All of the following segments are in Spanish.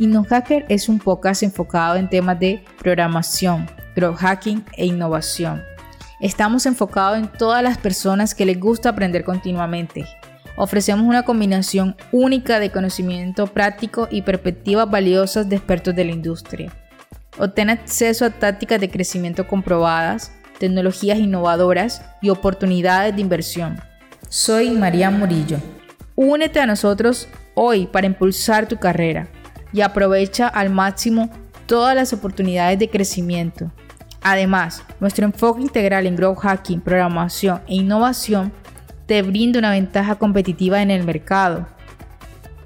InnoHacker es un podcast enfocado en temas de programación, growth hacking e innovación. Estamos enfocados en todas las personas que les gusta aprender continuamente. Ofrecemos una combinación única de conocimiento práctico y perspectivas valiosas de expertos de la industria. Obtén acceso a tácticas de crecimiento comprobadas, tecnologías innovadoras y oportunidades de inversión. Soy María Murillo. Únete a nosotros hoy para impulsar tu carrera y aprovecha al máximo todas las oportunidades de crecimiento. Además, nuestro enfoque integral en growth hacking, programación e innovación te brinda una ventaja competitiva en el mercado.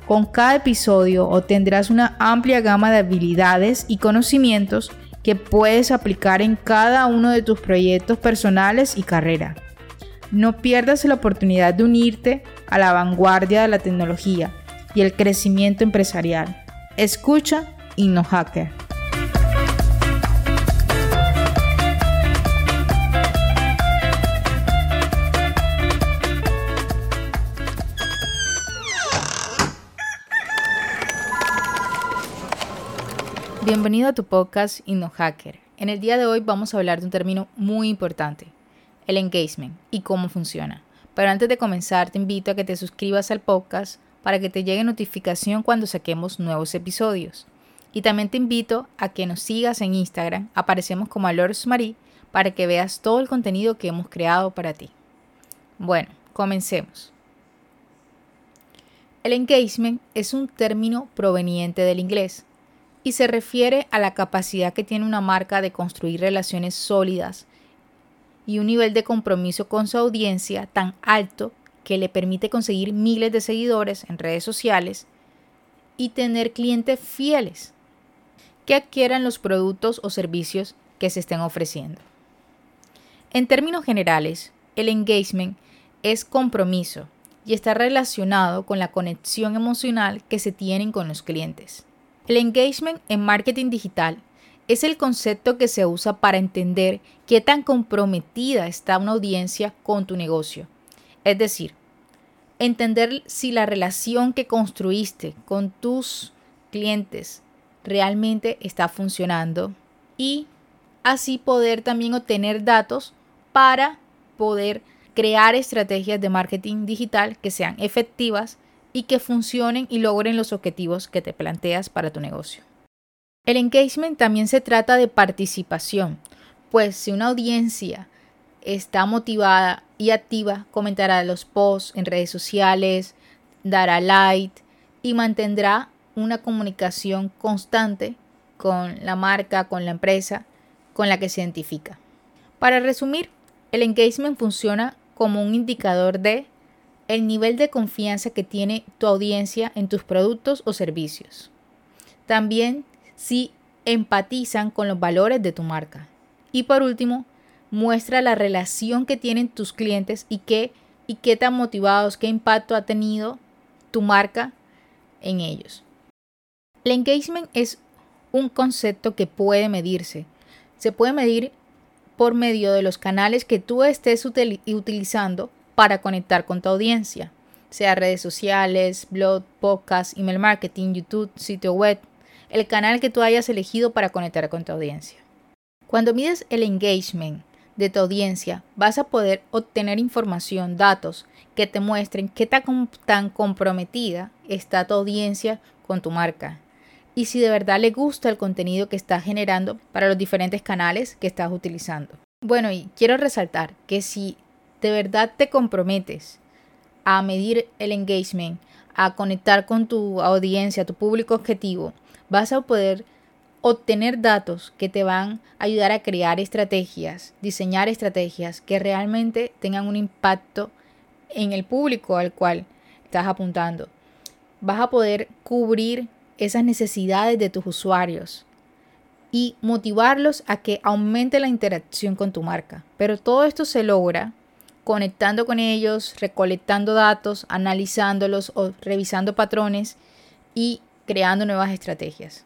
Con cada episodio obtendrás una amplia gama de habilidades y conocimientos que puedes aplicar en cada uno de tus proyectos personales y carrera. No pierdas la oportunidad de unirte a la vanguardia de la tecnología y el crecimiento empresarial. Escucha InnoHacker. Bienvenido a tu podcast InnoHacker. En el día de hoy vamos a hablar de un término muy importante, el engagement y cómo funciona. Pero antes de comenzar, te invito a que te suscribas al podcast para que te llegue notificación cuando saquemos nuevos episodios. Y también te invito a que nos sigas en Instagram, aparecemos como Alors Marie, para que veas todo el contenido que hemos creado para ti. Bueno, comencemos. El engagement es un término proveniente del inglés y se refiere a la capacidad que tiene una marca de construir relaciones sólidas y un nivel de compromiso con su audiencia tan alto que le permite conseguir miles de seguidores en redes sociales y tener clientes fieles que adquieran los productos o servicios que se estén ofreciendo. En términos generales, el engagement es compromiso y está relacionado con la conexión emocional que se tienen con los clientes. El engagement en marketing digital es el concepto que se usa para entender qué tan comprometida está una audiencia con tu negocio es decir, entender si la relación que construiste con tus clientes realmente está funcionando y así poder también obtener datos para poder crear estrategias de marketing digital que sean efectivas y que funcionen y logren los objetivos que te planteas para tu negocio. El engagement también se trata de participación, pues si una audiencia está motivada y activa, comentará los posts en redes sociales, dará like y mantendrá una comunicación constante con la marca, con la empresa con la que se identifica. Para resumir, el engagement funciona como un indicador de el nivel de confianza que tiene tu audiencia en tus productos o servicios. También si empatizan con los valores de tu marca. Y por último, muestra la relación que tienen tus clientes y qué, y qué tan motivados, qué impacto ha tenido tu marca en ellos. El engagement es un concepto que puede medirse. Se puede medir por medio de los canales que tú estés utilizando para conectar con tu audiencia, sea redes sociales, blog, podcast, email marketing, YouTube, sitio web, el canal que tú hayas elegido para conectar con tu audiencia. Cuando mides el engagement de tu audiencia, vas a poder obtener información, datos que te muestren qué tan, comprometida está tu audiencia con tu marca y si de verdad le gusta el contenido que estás generando para los diferentes canales que estás utilizando. Bueno, y quiero resaltar que si de verdad te comprometes a medir el engagement, a conectar con tu audiencia, tu público objetivo, vas a poder obtener datos que te van a ayudar a crear estrategias, diseñar estrategias que realmente tengan un impacto en el público al cual estás apuntando. Vas a poder cubrir esas necesidades de tus usuarios y motivarlos a que aumente la interacción con tu marca. Pero todo esto se logra conectando con ellos, recolectando datos, analizándolos o revisando patrones y creando nuevas estrategias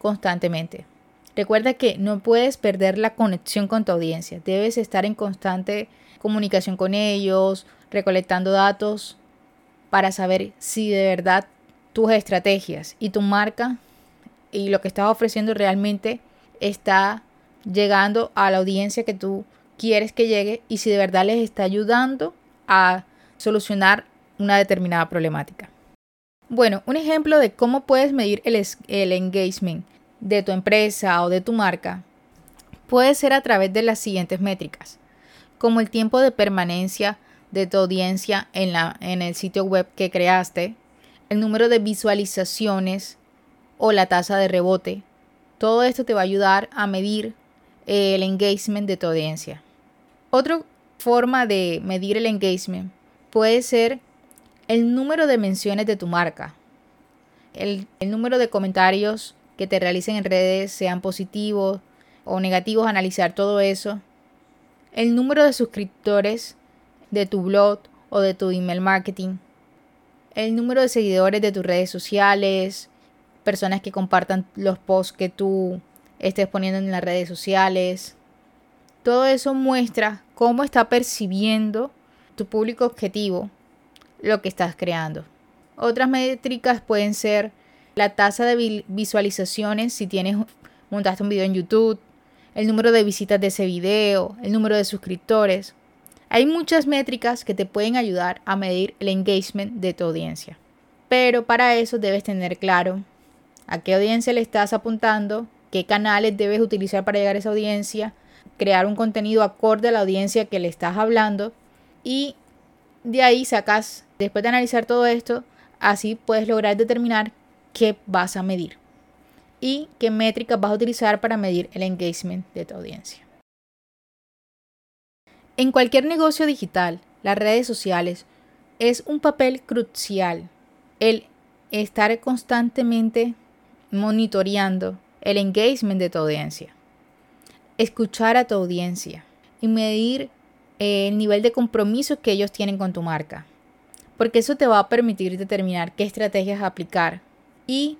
constantemente. Recuerda que no puedes perder la conexión con tu audiencia. Debes estar en constante comunicación con ellos, recolectando datos para saber si de verdad tus estrategias y tu marca y lo que estás ofreciendo realmente está llegando a la audiencia que tú quieres que llegue y si de verdad les está ayudando a solucionar una determinada problemática. Bueno, un ejemplo de cómo puedes medir el, engagement de tu empresa o de tu marca puede ser a través de las siguientes métricas, como el tiempo de permanencia de tu audiencia en, en el sitio web que creaste, el número de visualizaciones o la tasa de rebote. Todo esto te va a ayudar a medir el engagement de tu audiencia. Otra forma de medir el engagement puede ser el número de menciones de tu marca, el, número de comentarios que te realicen en redes, sean positivos o negativos, analizar todo eso, el número de suscriptores de tu blog o de tu email marketing, el número de seguidores de tus redes sociales, personas que compartan los posts que tú estés poniendo en las redes sociales. Todo eso muestra cómo está percibiendo tu público objetivo lo que estás creando. Otras métricas pueden ser la tasa de visualizaciones si tienes montaste un video en YouTube, el número de visitas de ese video, el número de suscriptores. Hay muchas métricas que te pueden ayudar a medir el engagement de tu audiencia. Pero para eso debes tener claro a qué audiencia le estás apuntando, qué canales debes utilizar para llegar a esa audiencia, crear un contenido acorde a la audiencia que le estás hablando y de ahí sacas, después de analizar todo esto, así puedes lograr determinar qué vas a medir y qué métricas vas a utilizar para medir el engagement de tu audiencia. En cualquier negocio digital, las redes sociales es un papel crucial el estar constantemente monitoreando el engagement de tu audiencia, escuchar a tu audiencia y medir el nivel de compromiso que ellos tienen con tu marca, porque eso te va a permitir determinar qué estrategias aplicar y,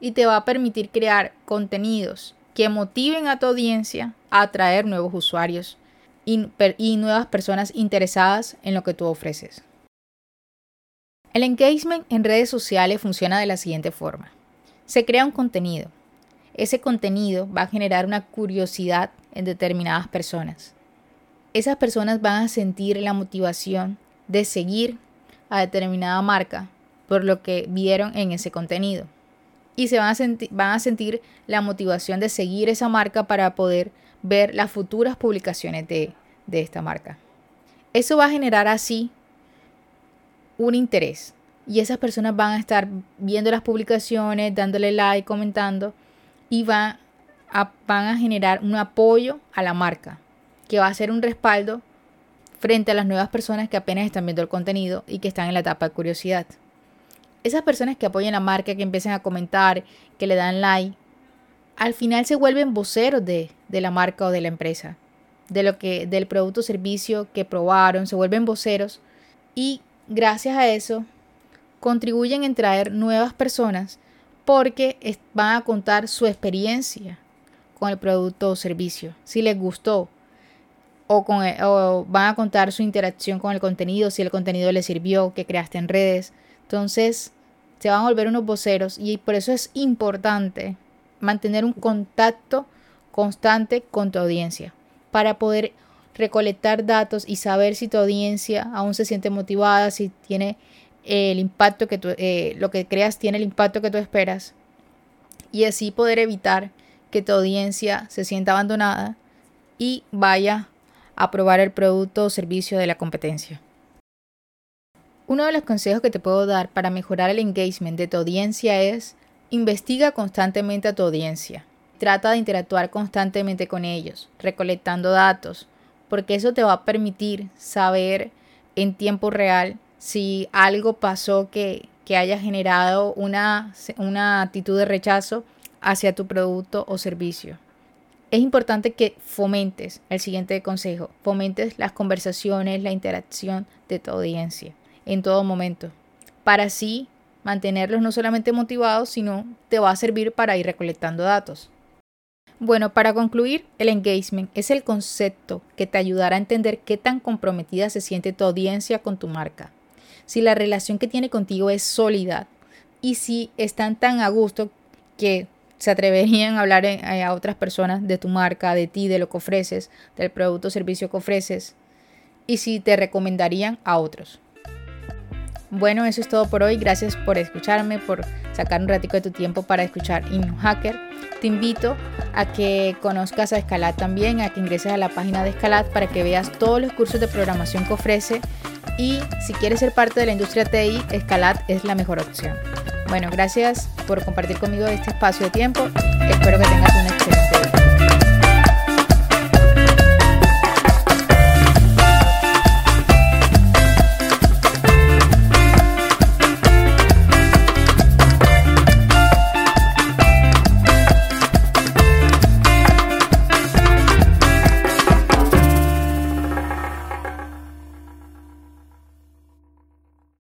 y te va a permitir crear contenidos que motiven a tu audiencia a atraer nuevos usuarios y, y nuevas personas interesadas en lo que tú ofreces. El engagement en redes sociales funciona de la siguiente forma. Se crea un contenido. Ese contenido va a generar una curiosidad en determinadas personas. Esas personas van a sentir la motivación de seguir a determinada marca por lo que vieron en ese contenido. Y se van a, van a sentir la motivación de seguir esa marca para poder ver las futuras publicaciones de, de esta marca. Eso va a generar así un interés y esas personas van a estar viendo las publicaciones, dándole like, comentando y a, van a generar un apoyo a la marca, que va a ser un respaldo frente a las nuevas personas que apenas están viendo el contenido y que están en la etapa de curiosidad. Esas personas que apoyan la marca, que empiezan a comentar, que le dan like, al final se vuelven voceros de, de la marca o de la empresa, de lo que, del producto o servicio que probaron, se vuelven voceros y gracias a eso contribuyen en traer nuevas personas porque van a contar su experiencia con el producto o servicio, si les gustó, o, con, e, o van a contar su interacción con el contenido, si el contenido les sirvió, que creaste en redes. Entonces, se van a volver unos voceros y por eso es importante mantener un contacto constante con tu audiencia para poder recolectar datos y saber si tu audiencia aún se siente motivada, si tiene el impacto que tú, eh, lo que creas tiene el impacto que tú esperas y así poder evitar que tu audiencia se sienta abandonada y vaya a probar el producto o servicio de la competencia. Uno de los consejos que te puedo dar para mejorar el engagement de tu audiencia es investiga constantemente a tu audiencia. Trata de interactuar constantemente con ellos, recolectando datos, porque eso te va a permitir saber en tiempo real si algo pasó que, haya generado una, una actitud de rechazo hacia tu producto o servicio. Es importante que fomentes, el siguiente consejo, fomentes las conversaciones, la interacción de tu audiencia en todo momento, para así mantenerlos no solamente motivados, sino te va a servir para ir recolectando datos. Bueno, para concluir, el engagement es el concepto que te ayudará a entender qué tan comprometida se siente tu audiencia con tu marca si la relación que tiene contigo es sólida, y si están tan a gusto que se atreverían a hablar eh, a otras personas de tu marca, de ti, de lo que ofreces, del producto o servicio que ofreces y si te recomendarían a otros. Bueno, eso es todo por hoy. Gracias por escucharme, por sacar un ratico de tu tiempo para escuchar InnoHacker. Te invito a que conozcas a Escalat también, a que ingreses a la página de Escalat para que veas todos los cursos de programación que ofrece y si quieres ser parte de la industria TI, Escalat es la mejor opción. Bueno, gracias por compartir conmigo este espacio de tiempo. Espero que tengas un excelente